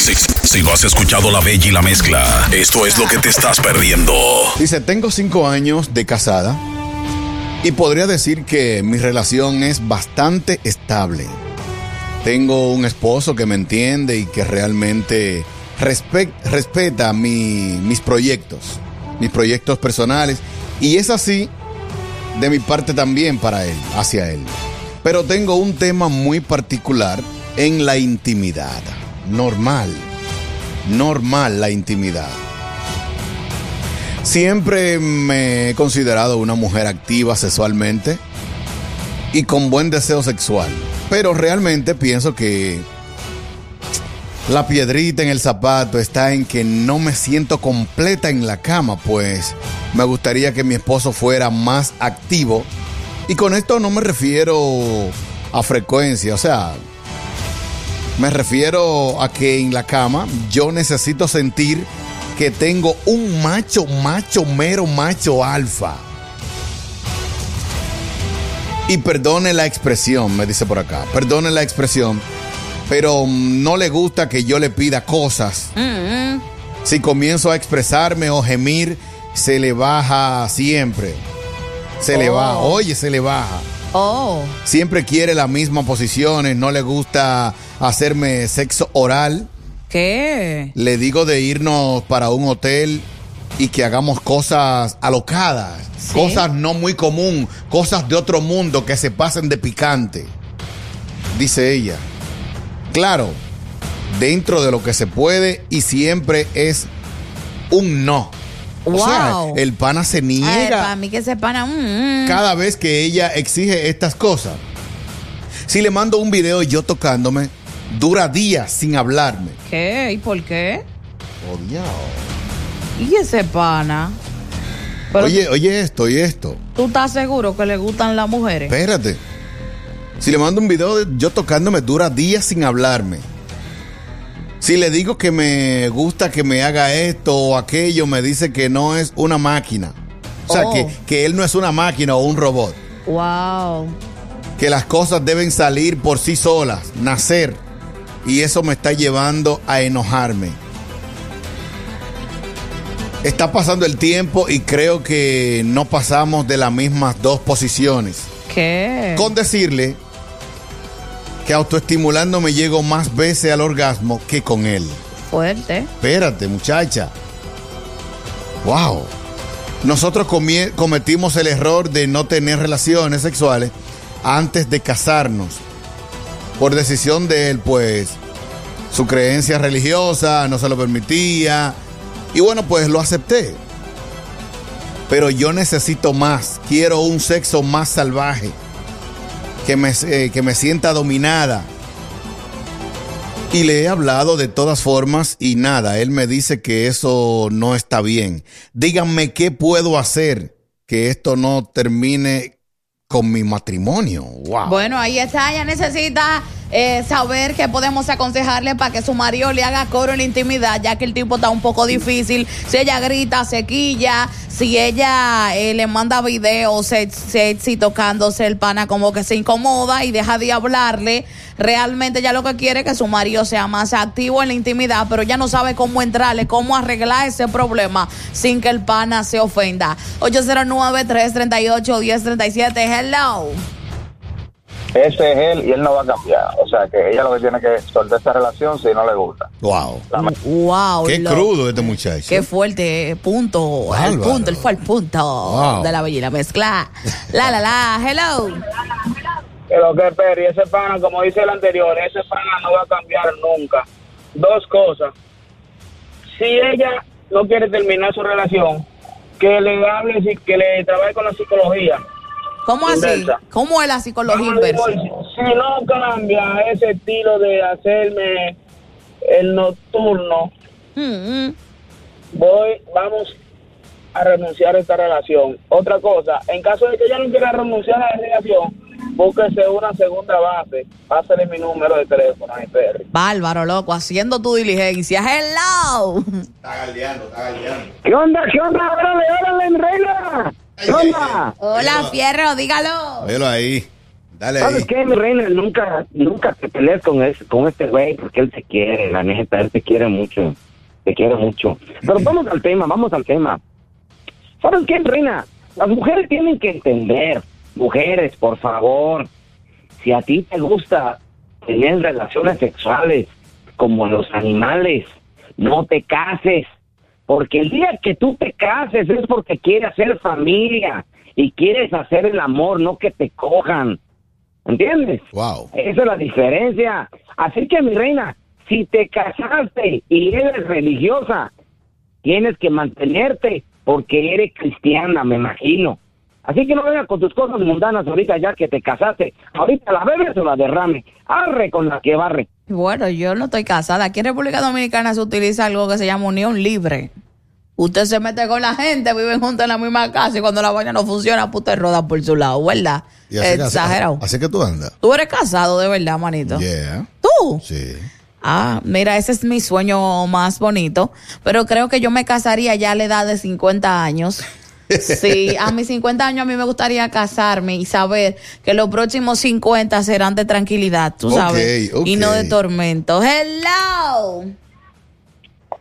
Si, no has escuchado La Bella y la Mezcla, esto es lo que te estás perdiendo. Dice, tengo cinco años de casada y podría decir que mi relación es bastante estable. Tengo un esposo que me entiende y que realmente respe- respeta mi- mis proyectos, mis proyectos personales. Y es así de mi parte también para él, hacia él. Pero tengo un tema muy particular en la intimidad. Normal. Normal la intimidad. Siempre me he considerado una mujer activa sexualmente y con buen deseo sexual. Pero realmente pienso que la piedrita en el zapato está en que no me siento completa en la cama, pues me gustaría que mi esposo fuera más activo. Y con esto no me refiero a frecuencia, o sea, me refiero a que en la cama yo necesito sentir que tengo un macho, macho, mero macho alfa. Y perdone la expresión, me dice por acá, perdone la expresión, pero mm, no le gusta que yo le pida cosas. Si comienzo a expresarme o gemir, se le baja siempre. Se le Oh. baja, oye, se le baja. Oh. Siempre quiere las mismas posiciones, no le gusta hacerme sexo oral. ¿Qué? Le digo de irnos para un hotel y que hagamos cosas alocadas, Sí. cosas no muy común, cosas de otro mundo que se pasen de picante. Dice ella. Claro, dentro de lo que se puede y siempre es un no. O sea, Wow. el pana se niega para mí que se pana. mm, mm. cada vez que ella exige estas cosas. Si le mando un video yo tocándome, dura días sin hablarme. ¿Qué? ¿Y por qué? Oh, Dios. ¿Y ese pana? Pero Oye, oye esto y esto. ¿tú estás seguro que le gustan las mujeres? Espérate. Si le mando un video de yo tocándome, dura días sin hablarme. Si le digo que me gusta que me haga esto o aquello, me dice que no es una máquina. O sea, Oh. que, que él no es una máquina o un robot. Wow. que las cosas deben salir por sí solas, nacer. Y eso me está llevando a enojarme. Está pasando el tiempo y creo que no pasamos de las mismas dos posiciones. ¿Qué? Con decirle que autoestimulándome llego más veces al orgasmo que con él. Fuerte. Espérate, muchacha. Wow. Nosotros cometimos el error de no tener relaciones sexuales antes de casarnos. Por decisión de él, pues, su creencia religiosa no se lo permitía. Y bueno, pues lo acepté. Pero yo necesito más. Quiero un sexo más salvaje. Que me, eh, que me sienta dominada. Y le he hablado de todas formas y nada, él me dice que eso no está bien. Díganme qué puedo hacer que esto no termine con mi matrimonio. Wow. Bueno, ahí está. Ella necesita eh, saber qué podemos aconsejarle para que su marido le haga coro en la intimidad, ya que el tipo está un poco difícil. Si ella grita, se quilla. Si ella eh, le manda videos sexy tocándose el pana, como que se incomoda y deja de hablarle. Realmente ya lo que quiere es que su marido sea más activo en la intimidad, pero ya no sabe cómo entrarle, cómo arreglar ese problema sin que el pana se ofenda. 809-338-1037. Hello. Ese es él y él no va a cambiar. O sea que ella lo que tiene que soltar esa relación si no le gusta. Wow. Wow. Qué lo- crudo este muchacho. Qué fuerte, eh, punto, el Bárbaro. punto, él fue el punto Wow. de la la mezcla. La, la, la, hello. Que lo que Perry, ese pana, como dice el anterior, ese pana no va a cambiar nunca. Dos cosas. Si ella no quiere terminar su relación, que le hable, si- que le trabaje con la psicología. ¿Cómo así? Inversa. ¿Cómo es la psicología inversa? Si no cambia ese estilo de hacerme el nocturno, Mm, mm. voy, vamos a renunciar a esta relación. Otra cosa, en caso de que ella no quiera renunciar a la relación, búsquese una segunda base, pásale mi número de teléfono a mi Perry. Bárbaro, loco, haciendo tu diligencia. Hello. Está galdeando, está galdeando. ¿Qué onda? ¿Qué onda? ¡Órale, órale, reina! ¿Qué onda? Hola, Fierro, dígalo. Velo ahí. Dale ahí. ¿Sabes qué, mi reina? Nunca, nunca te pelees con, ese, con este güey porque él te quiere, la neta, él te quiere mucho. Te quiere mucho. Pero vamos al tema, vamos al tema. ¿Sabes qué, reina? Las mujeres tienen que entender. Mujeres, por favor. Si a ti te gusta tener relaciones sexuales como los animales, no te cases. Porque el día que tú te cases es porque quieres hacer familia y quieres hacer el amor, no que te cojan. ¿Entiendes? Wow. Esa es la diferencia. Así que, mi reina, si te casaste y eres religiosa, tienes que mantenerte porque eres cristiana, me imagino. Así que no vengas con tus cosas mundanas ahorita ya que te casaste. Ahorita la bebes o la derrame. Arre con la que barre. Bueno, yo no estoy casada. Aquí en República Dominicana se utiliza algo que se llama unión libre. Usted se mete con la gente, viven juntos en la misma casa y cuando la vaina no funciona, pues usted roda por su lado, ¿verdad? Y así que- Exagerado. Así que tú andas. Tú eres casado de verdad, manito. Yeah. ¿Tú? Sí. Ah, mira, ese es mi sueño más bonito, pero creo que yo me casaría ya a la edad de 50 años. Sí, a mis 50 años a mí me gustaría casarme y saber que los próximos 50 serán de tranquilidad, tú sabes, y no de tormento. Hello.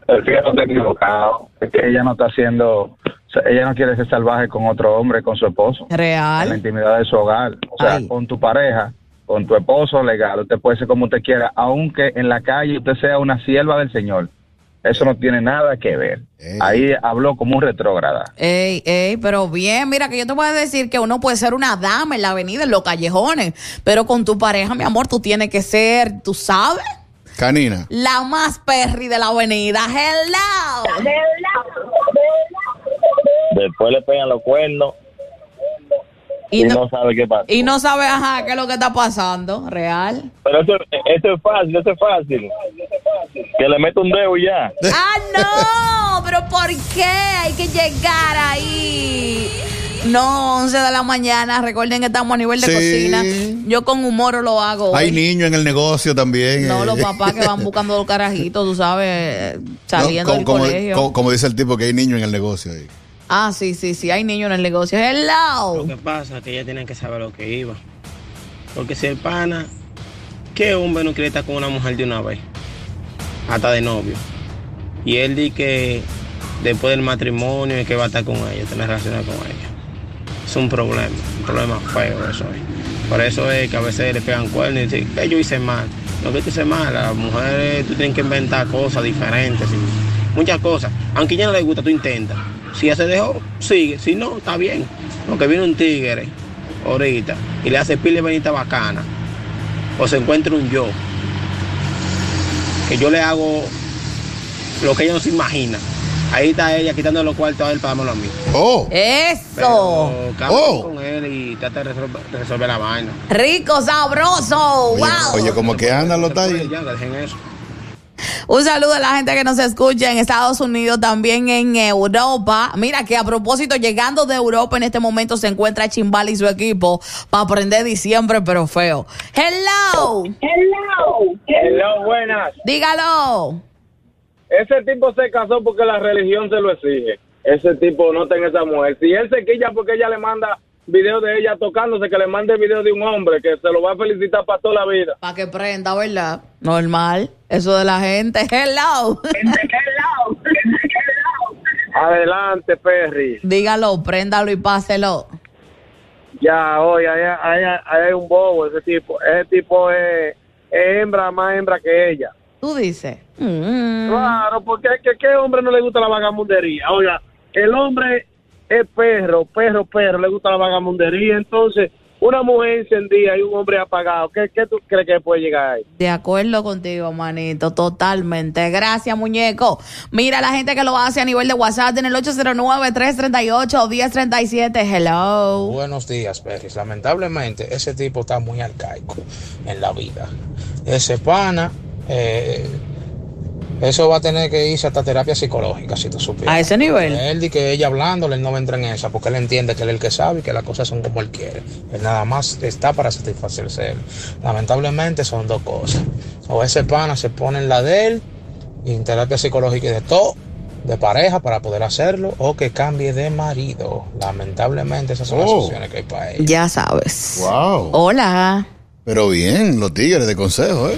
El fíjate está equivocado. Es que ella no está haciendo. o sea, ella no quiere ser salvaje con otro hombre, con su esposo. En la Real. intimidad de su hogar. O sea, Ay. con tu pareja, con tu esposo legal. Usted puede ser como usted quiera, aunque en la calle usted sea una sierva del Señor. Eso no tiene nada que ver. Ey. Ahí habló como un retrógrada. Ey, ey, pero bien, mira que yo te voy a decir que uno puede ser una dama en la avenida, en los callejones, pero con tu pareja, mi amor, tú tienes que ser, tú sabes, Canina. la más perry de la avenida. Hello. Después le pegan los cuernos Y no, sabe qué pasa. y no sabes, ajá, qué es lo que está pasando, real. Pero eso, eso es fácil, eso es fácil. Que le mete un dedo y ya. ¡Ah, no! ¿Pero por qué? Hay que llegar ahí. No, 11 de la mañana. Recuerden que estamos a nivel de Sí. cocina. Yo con humor lo hago. Hay hoy. niños en el negocio también. No, eh. los papás que van buscando los carajitos, tú sabes, No, saliendo como, del como- colegio. como- como dice el tipo que hay niños en el negocio ahí. Ah, sí, sí, sí, hay niños en el negocio. Hello. Lo que pasa es que ella tiene que saber lo que iba. Porque si el pana, ¿qué hombre no quiere estar con una mujer de una vez? Hasta de novio. Y él dice que después del matrimonio es que va a estar con ella, tener relaciones con ella. Es un problema, un problema feo eso es. Por eso es que a veces le pegan cuernos y dicen que yo hice mal. No que tú hice mal, las mujeres tú tienes que inventar cosas diferentes, muchas cosas. Aunque a ella no le gusta, tú intentas. Si ella se dejó, sigue. Si no, está bien. Porque viene un tigre ahorita y le hace pile venita bacana. O se encuentra un yo. Que yo le hago lo que ella no se imagina. Ahí está ella quitando los cuartos a él para dármelo a mí. Oh, Eso. Pero Oh. con él y trata de resolver, resolver la vaina. Rico, sabroso. oye, wow. oye, como que anda los tallos. Ya, dejen eso. Un saludo a la gente que nos escucha en Estados Unidos, también en Europa. Mira que a propósito, llegando de Europa en este momento se encuentra Chimbal y su equipo para aprender diciembre, pero feo. Hello. Hello, buenas. Dígalo. Ese tipo se casó porque la religión se lo exige. Ese tipo no tiene esa mujer. Si él se quilla porque ella le manda video de ella tocándose, que le mande video de un hombre que se lo va a felicitar para toda la vida. Para que prenda, ¿verdad? Normal. Eso de la gente. Hello. Adelante, Perry. Dígalo, préndalo y páselo. Ya, oye, ahí, ahí- ahí hay un bobo, ese tipo. Ese tipo es, es hembra, más hembra que ella. Tú dices. Mm. Claro, porque es que ¿qué hombre no le gusta la vagamundería? Oiga, el hombre es perro, perro, perro, le gusta la vagamundería. Entonces, una mujer encendida y un hombre apagado, ¿qué, qué tú crees que puede llegar ahí? De acuerdo contigo, manito, totalmente. Gracias, muñeco. Mira la gente que lo hace a nivel de WhatsApp en el 809-338-1037. Hello. Buenos días, Perris. Lamentablemente, ese tipo está muy arcaico en la vida. Ese pana, eh, eso va a tener que irse hasta terapia psicológica, si tú supieras. A ese nivel. Él dice que ella hablándole, él no va a entrar en esa, porque él entiende que él es el que sabe y que las cosas son como él quiere. Él nada más está para satisfacerse él. Lamentablemente son dos cosas. O ese pana se pone en la de él, y en terapia psicológica y de todo, de pareja para poder hacerlo, o que cambie de marido. Lamentablemente esas son las Oh. opciones que hay para él. Ya sabes. Wow. Hola. Pero bien, los tigres de consejo, ¿eh?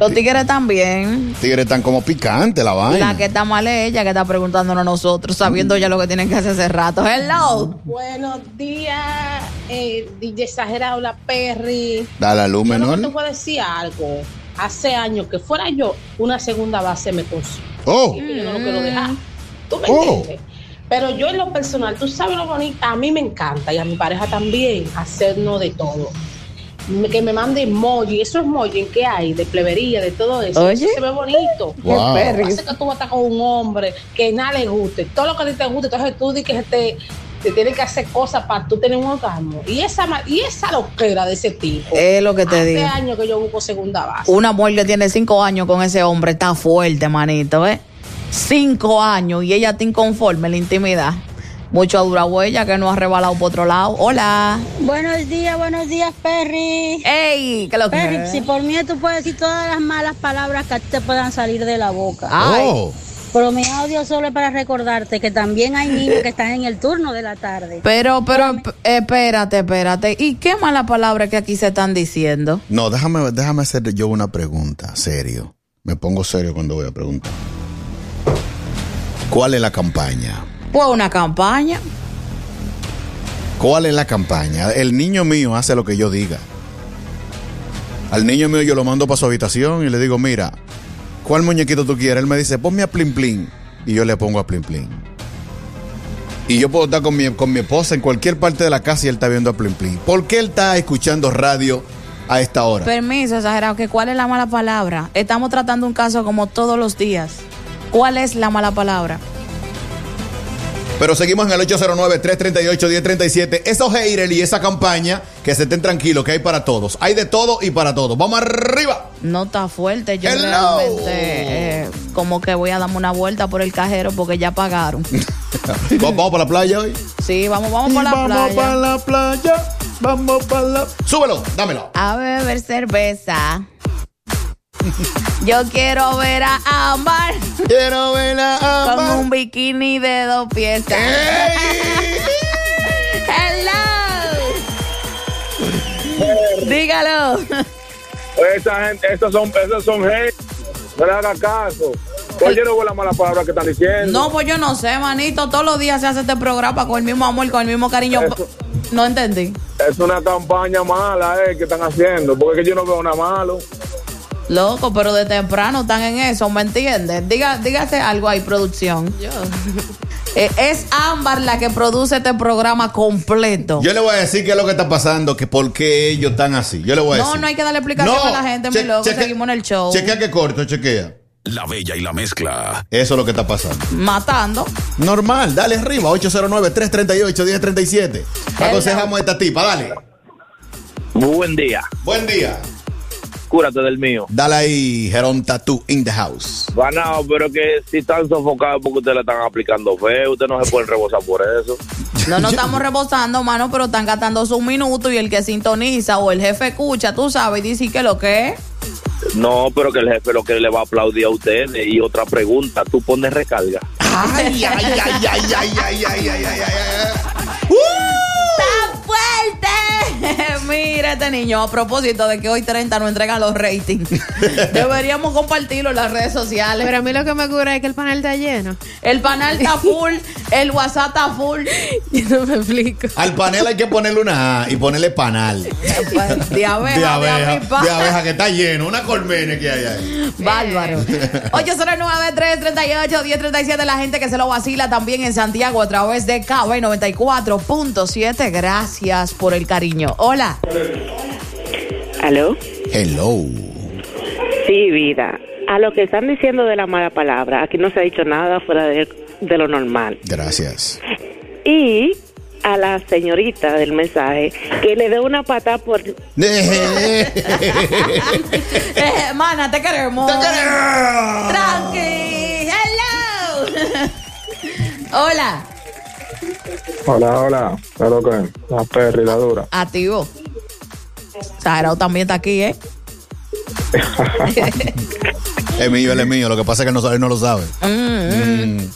Los tigres también. Los tigres están como picantes la vaina. La que está mal es ella que está preguntándonos a nosotros, sabiendo ya lo que tienen que hacer hace rato. Hello. Buenos días, eh, DJ Exagerado, la Perry. Da la luz Yo no te voy a decir algo. Hace años que fuera yo una segunda base me consume. Oh. Y yo no lo quiero dejar. ¿Tú me Oh. entiendes? Pero yo en lo personal, tú sabes lo bonito, a mí me encanta y a mi pareja también hacernos de todo. Que me mande emoji, esos emoji que hay de plebería, de todo eso. Oye. Eso se ve bonito. Wow. Parece que tú vas a estar con un hombre que nada le guste, todo lo que a ti te guste, entonces tú dices que te, te tiene que hacer cosas para tú tener un orgasmo. Y esa, y esa loquera de ese tipo. Es lo que te Hace digo. años que yo busco segunda base. Una mujer que tiene cinco años con ese hombre está fuerte, manito, ¿eh? Cinco años y ella está inconforme en la intimidad. Mucho dura huella que no ha rebalado por otro lado. Hola. Buenos días, buenos días, Perry. ¡Ey! ¿Qué lo que Perry, si por mí tú puedes decir todas las malas palabras que a ti te puedan salir de la boca. Ay. Oh. Pero mi audio solo es para recordarte que también hay niños que están en el turno de la tarde. Pero, pero, espérate, espérate. ¿Y qué mala palabra que aquí se están diciendo? No, déjame, déjame hacer yo una pregunta, serio. Me pongo serio cuando voy a preguntar. ¿Cuál es la campaña? Pues una campaña. ¿Cuál es la campaña? El niño mío hace lo que yo diga. Al niño mío yo lo mando para su habitación y le digo, mira, ¿cuál muñequito tú quieres? Él me dice, ponme a Plin Plin. Y yo le pongo a Plin Plin. Y yo puedo estar con mi, con mi esposa en cualquier parte de la casa y él está viendo a Plin Plin. ¿Por qué él está escuchando radio a esta hora? Permiso, exagerado. que ¿Cuál es la mala palabra? Estamos tratando un caso como todos los días. ¿Cuál es la mala palabra? Pero seguimos en el 809-338-1037. Esos haters y esa campaña, que se estén tranquilos, que hay para todos. Hay de todo y para todos. ¡Vamos arriba! No está fuerte. Yo Hello. realmente eh, como que voy a darme una vuelta por el cajero porque ya pagaron. ¿Vamos vamos para la playa hoy? Sí, vamos, vamos por la vamos playa. para la playa. Vamos para la. Súbelo, dámelo. A beber cerveza. Yo quiero ver a Amar Quiero ver a con Ámbar. un bikini de dos piezas. Hello. Dígalo. Esa gente, esos son, esos son gente. No le haga caso. Oye, no veo la mala palabra que están diciendo. No, pues yo no sé, manito. Todos los días se hace este programa con el mismo amor, con el mismo cariño. Eso. No entendí. Es una campaña mala eh, que están haciendo, porque es que yo no veo nada malo. Loco, pero de temprano están en eso, ¿me entiendes? Diga, dígase algo ahí, producción. Eh, es Ámbar la que produce este programa completo. Yo le voy a decir qué es lo que está pasando, que por qué ellos están así. Yo le voy a no, decir. no hay que darle explicación a la gente, mi loco. cheque- Seguimos en el show. Chequea que corto, chequea. La Bella y la Mezcla. Eso es lo que está pasando. Matando. Normal, dale arriba, 809-338-1037. Aconsejamos a esta tipa, dale. Buen día. Buen día. Cúrate del mío. Dale ahí, Geron Tattoo in the house. Ganado, pero que si están sofocados porque ustedes le están aplicando fe, ustedes no se pueden rebosar por eso. No nos estamos rebosando, mano, pero están gastando sus minutos y el que sintoniza o el jefe escucha, tú sabes, y dice que lo que es. No, pero que el jefe lo que le va a aplaudir a ustedes. Y otra pregunta, ¿tú pones recarga? Ay, ay, ay, ay, ay, ay, ay, ay, ay, ay, ay. ¡Está fuerte! Mira este niño, a propósito de que hoy 30 no entregan los ratings. Deberíamos compartirlo en las redes sociales. Pero a mí lo que me ocurre es que el panel está lleno. El panel está full. El WhatsApp está full. no me explico. Al panel hay que ponerle una A y ponerle panal. De abeja, De abeja, avispa. de abeja que está lleno, una colmena que hay ahí. Bárbaro. 809-338-1037. La gente que se lo vacila también en Santiago a través de KB 94.7. Gracias por el cariño. Hola. ¿Aló? Hello. Sí, vida. A lo que están diciendo de la mala palabra, aquí no se ha dicho nada fuera de, de lo normal. Gracias. Y a la señorita del mensaje, que le dé una patada por... Eh, mana, te queremos. Te queremos. Tranqui. Hello. Hola. Hola, hola. Claro que la perra y la dura. Activo. Sagrado también está aquí, ¿eh? Es mío, él es mío. Lo que pasa es que no, él no lo sabe. Mm, mm.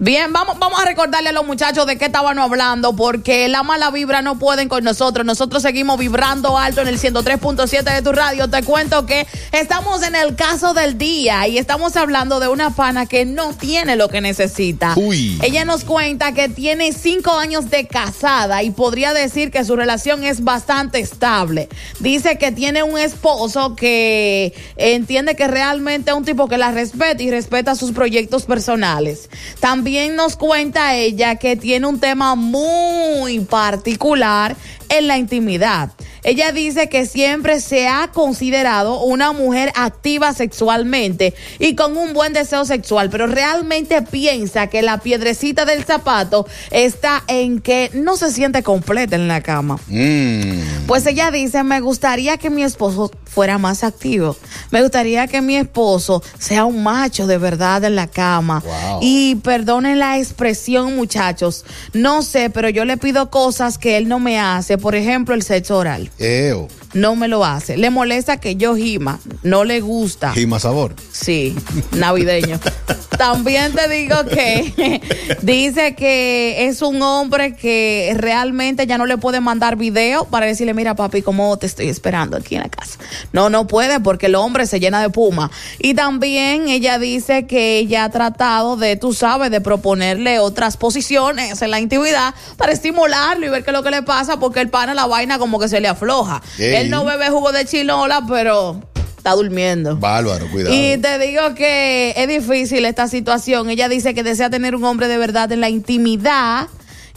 Bien, vamos, vamos a recordarle a los muchachos de qué estaban hablando, porque la mala vibra no pueden con nosotros. Nosotros seguimos vibrando alto en el 103.7 de tu radio. Te cuento que estamos en el caso del día y estamos hablando de una pana que no tiene lo que necesita. Uy. Ella nos cuenta que tiene cinco años de casada y podría decir que su relación es bastante estable. Dice que tiene un esposo que entiende que realmente es un tipo que la respeta y respeta sus proyectos personales. También nos cuenta ella que tiene un tema muy particular en la intimidad. Ella dice que siempre se ha considerado una mujer activa sexualmente y con un buen deseo sexual, pero realmente piensa que la piedrecita del zapato está en que no se siente completa en la cama. Mm. Pues ella dice, me gustaría que mi esposo fuera más activo. Me gustaría que mi esposo sea un macho de verdad en la cama. Wow. Y perdonen la expresión, muchachos. No sé, pero yo le pido cosas que él no me hace. Por ejemplo, el sexo oral. Eo. No me lo hace. Le molesta que yo gima. No le gusta. Gima sabor. Sí, navideño. También te digo que dice que es un hombre que realmente ya no le puede mandar video para decirle, mira papi, cómo te estoy esperando aquí en la casa. No, no puede porque el hombre se llena de puma. Y también ella dice que ella ha tratado de, tú sabes, de proponerle otras posiciones en la intimidad para estimularlo y ver qué es lo que le pasa porque el pana la vaina como que se le afloja. Ey. Él no bebe jugo de chilola, pero está durmiendo. Bárbaro, cuidado. Y te digo que es difícil esta situación. Ella dice que desea tener un hombre de verdad en la intimidad.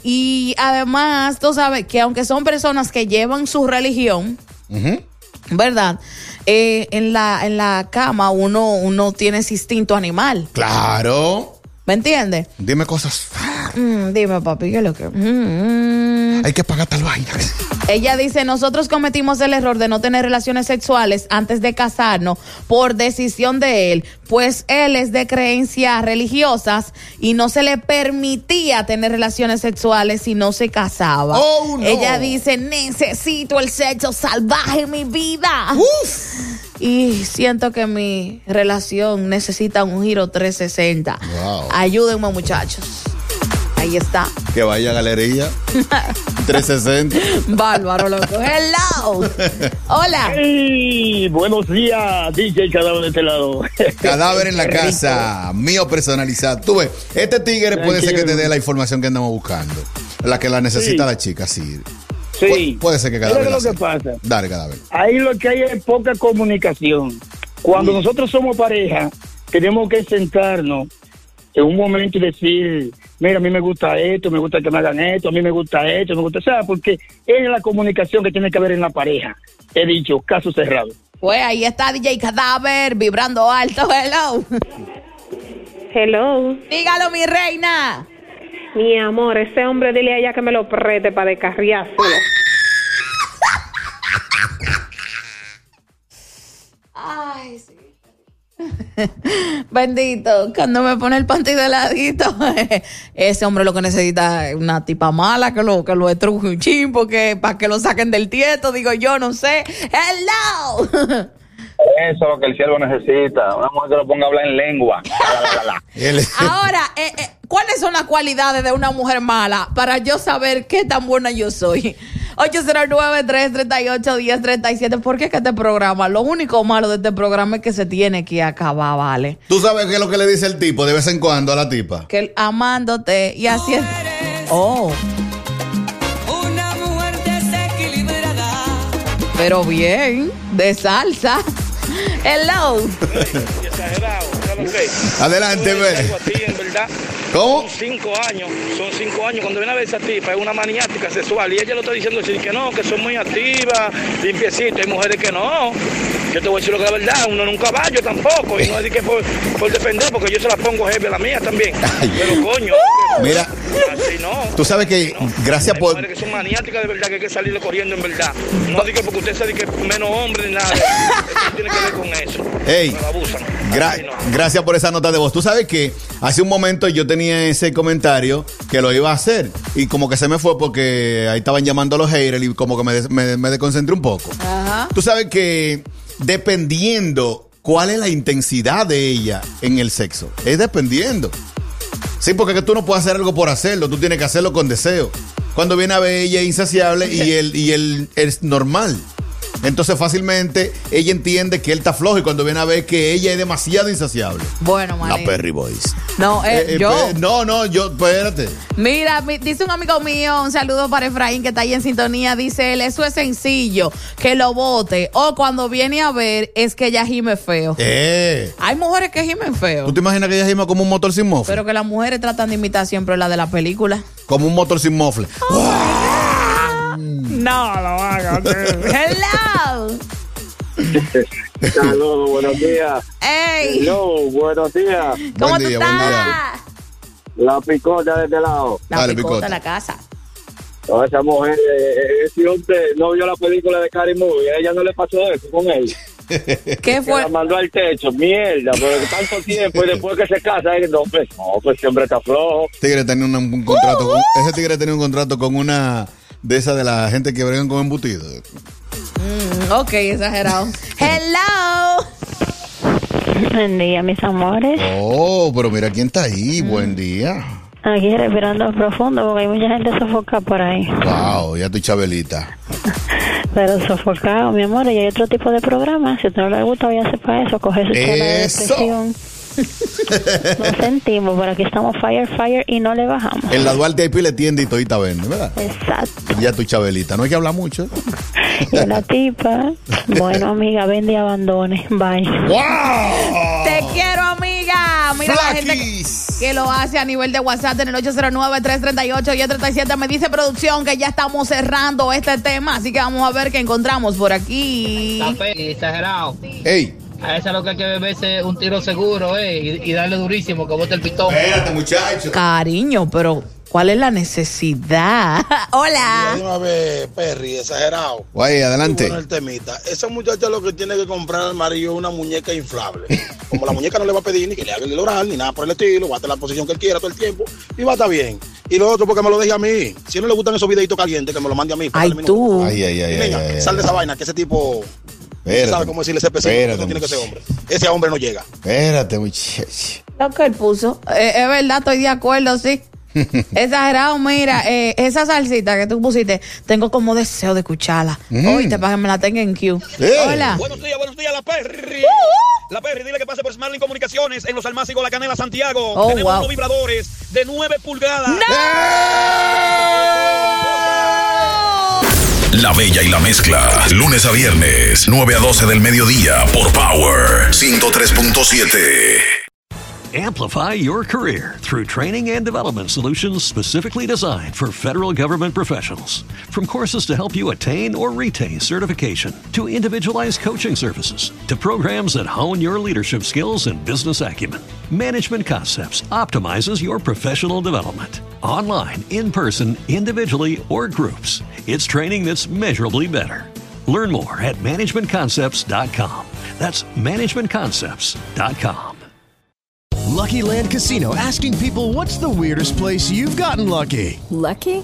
Y además, tú sabes que aunque son personas que llevan su religión. ¿verdad? Eh, en, la, en la cama uno, uno tiene ese instinto animal. Claro. ¿Me entiendes? Dime cosas. Mm, dime, papi, ¿qué es lo que? Mm, mm. Hay que pagar tal vaina. Ella dice, nosotros cometimos el error de no tener relaciones sexuales antes de casarnos por decisión de él, pues él es de creencias religiosas y no se le permitía tener relaciones sexuales si no se casaba. Oh, no. Ella dice, necesito el sexo salvaje en mi vida. Y siento que mi relación necesita un giro 360. Wow. Ayúdenme muchachos. Ahí está. Que vaya a galería. 360. Bárbaro, loco. Hello. Hola. Hey, buenos días, DJ Cadáver de este lado. Cadáver en la casa, mío personalizado. Tú ves, este tigre puede ser que te dé la información que andamos buscando. La que la necesita Sí. la chica, sí. Sí. Pu- puede ser que cadáver. lo la que pasa. Dale, cadáver. Ahí lo que hay es poca comunicación. Cuando nosotros somos pareja, tenemos que sentarnos en un momento y decir, mira, a mí me gusta esto, me gusta que me hagan esto, a mí me gusta esto, me gusta, o sea, porque es la comunicación que tiene que haber en la pareja. He dicho, caso cerrado. Pues ahí está DJ Cadáver vibrando alto. Hello. Hello. Dígalo, mi reina. Mi amor, ese hombre, dile a ella que me lo preste para descarriárselo. Ay, sí. Bendito, cuando me pone el panty de ladito, ese hombre lo que necesita es una tipa mala que lo, que lo estruje un chin porque para que lo saquen del tieto, digo yo, no sé. Hello. Eso es lo que el siervo necesita. Una mujer que lo ponga a hablar en lengua. La, la, la, la. Ahora, eh, eh, ¿cuáles son las cualidades de una mujer mala para yo saber qué tan buena yo soy? 809-338-1037. ¿Por qué que este programa? Lo único malo de este programa es que se tiene que acabar, ¿vale? ¿Tú sabes qué es lo que le dice el tipo de vez en cuando a la tipa? Que amándote y así es. Oh. Una mujer desequilibrada. Pero bien, de salsa. Hello. Adelante, ve. ¿Cómo? Son cinco años, son cinco años. Cuando viene a ver esa tipa, es una maniática sexual. Y ella lo está diciendo así, que no, que son muy activas, limpiecitas. Hay mujeres que no. Yo te voy a decir lo que es la verdad, uno no un caballo tampoco. Y no es de que por, por defender, porque yo se la pongo heavy a la mía también. Pero coño, Mira, así no. tú sabes que gracias Hay por... mujeres que son maniáticas de verdad, que hay que salirle corriendo en verdad. No digo porque usted sea de que menos hombre ni nada. Eso no tiene que ver con eso. Ey, Pero abusan. Gra- gracias por esa nota de voz. Tú sabes que hace un momento yo tenía ese comentario que lo iba a hacer y como que se me fue porque ahí estaban llamando a los haters y como que me, des- me, me desconcentré un poco. Ajá. Tú sabes que dependiendo cuál es la intensidad de ella en el sexo, es dependiendo. Sí, porque que tú no puedes hacer algo por hacerlo, tú tienes que hacerlo con deseo. Cuando viene a ver ella es insaciable y él, y él es normal. Entonces fácilmente ella entiende que él está flojo y cuando viene a ver que ella es demasiado insaciable. Bueno, La manito. Perry Boys. No, eh, Eh, eh, yo. pe- no, no, yo, espérate. Mira, mi- dice un amigo mío, un saludo para Efraín que está ahí en sintonía, dice él, eso es sencillo, que lo vote. O cuando viene a ver, es que ella gime feo. Eh, Hay mujeres que gimen feo, ¿Tú te imaginas que ella gima como un motor sin mofle? pero que las mujeres tratan de imitar siempre la de la película. Como un motor sin mofle. No, lo hagan. Hello. Saludos, buenos días. Ey. Hello, buenos días. ¿Cómo tú estás? La picota de este lado. La picota en la casa. No, esa mujer, eh, ese hombre no vio la película de Cari Movie. A ella no le pasó eso con él. ¿Qué fue? La mandó al techo, mierda, pero tanto tiempo y después que se casa, él, no, pues, no, pues ese hombre está flojo. Tigre tenía un, un contrato con, ese tigre tenía un contrato con una de esas de la gente que bregan con embutidos. Mm, ok, exagerado. Hello. Buen día, mis amores. Oh, pero mira quién está ahí. Buen día. Aquí respirando profundo porque hay mucha gente sofocada por ahí. Wow, ya tu Chabelita. Pero sofocado, mi amor, y hay otro tipo de programa. Si a usted no le gusta, vaya a para eso, coge su escala de Eso. depresión. Lo sentimos, por aquí estamos fire, fire y no le bajamos. En la Duarte hay pile tienda y todita vende, ¿verdad? Exacto. Ya tu Chabelita. No hay que hablar mucho. Y la tipa, bueno, amiga, vende y abandone. Bye. Te quiero, amiga. Mira la gente que, lo hace a nivel de WhatsApp en el 809-338-1037. Me dice producción que ya estamos cerrando este tema, así que vamos a ver qué encontramos por aquí. Fe, exagerado. Ey. A esa lo que hay que beberse un tiro seguro, eh, y, y darle durísimo, que bote el pitón. Espérate, muchacho. Cariño, pero ¿cuál es la necesidad? Hola. Una vez, Perry, exagerado. Guay, adelante. Bueno el temita. Esa muchacha lo que tiene que comprar al marido es una muñeca inflable. Como la muñeca no le va a pedir ni que le haga el oral ni nada por el estilo, va a estar en la posición que él quiera todo el tiempo y va a estar bien. Y lo otro, porque me lo deje a mí. Si no le gustan esos videitos calientes, que me lo mande a mí. Ay, tú. Ay, ay, ay, ay, sal de ay. esa vaina, que ese tipo Espérate. sabe cómo decirle ese. Espérate, No tiene que ser hombre. Ese hombre no llega. Espérate, muchacho. Lo que él puso. Eh, es verdad, estoy de acuerdo, sí. Exagerado, mira, eh, esa salsita que tú pusiste, tengo como deseo de escucharla. Mm. Oíste, para que me la tenga en queue. Hola. Buenos días, buenos días, la Perry. La Perry, dile que pase por Smartling Comunicaciones en los Almácigos La Canela, Santiago. Oh, Tenemos wow. unos vibradores de 9 pulgadas. La Bella y la Mezcla. Lunes a viernes, 9 a 12 del mediodía por Power 103.7. Amplify your career through training and development solutions specifically designed for federal government professionals. From courses to help you attain or retain certification, to individualized coaching services, to programs that hone your leadership skills and business acumen, Management Concepts optimizes your professional development. Online, in person, individually, or groups, it's training that's measurably better. Learn more at managementconcepts.com. That's managementconcepts.com. Lucky Land Casino asking people what's the weirdest place you've gotten lucky? Lucky?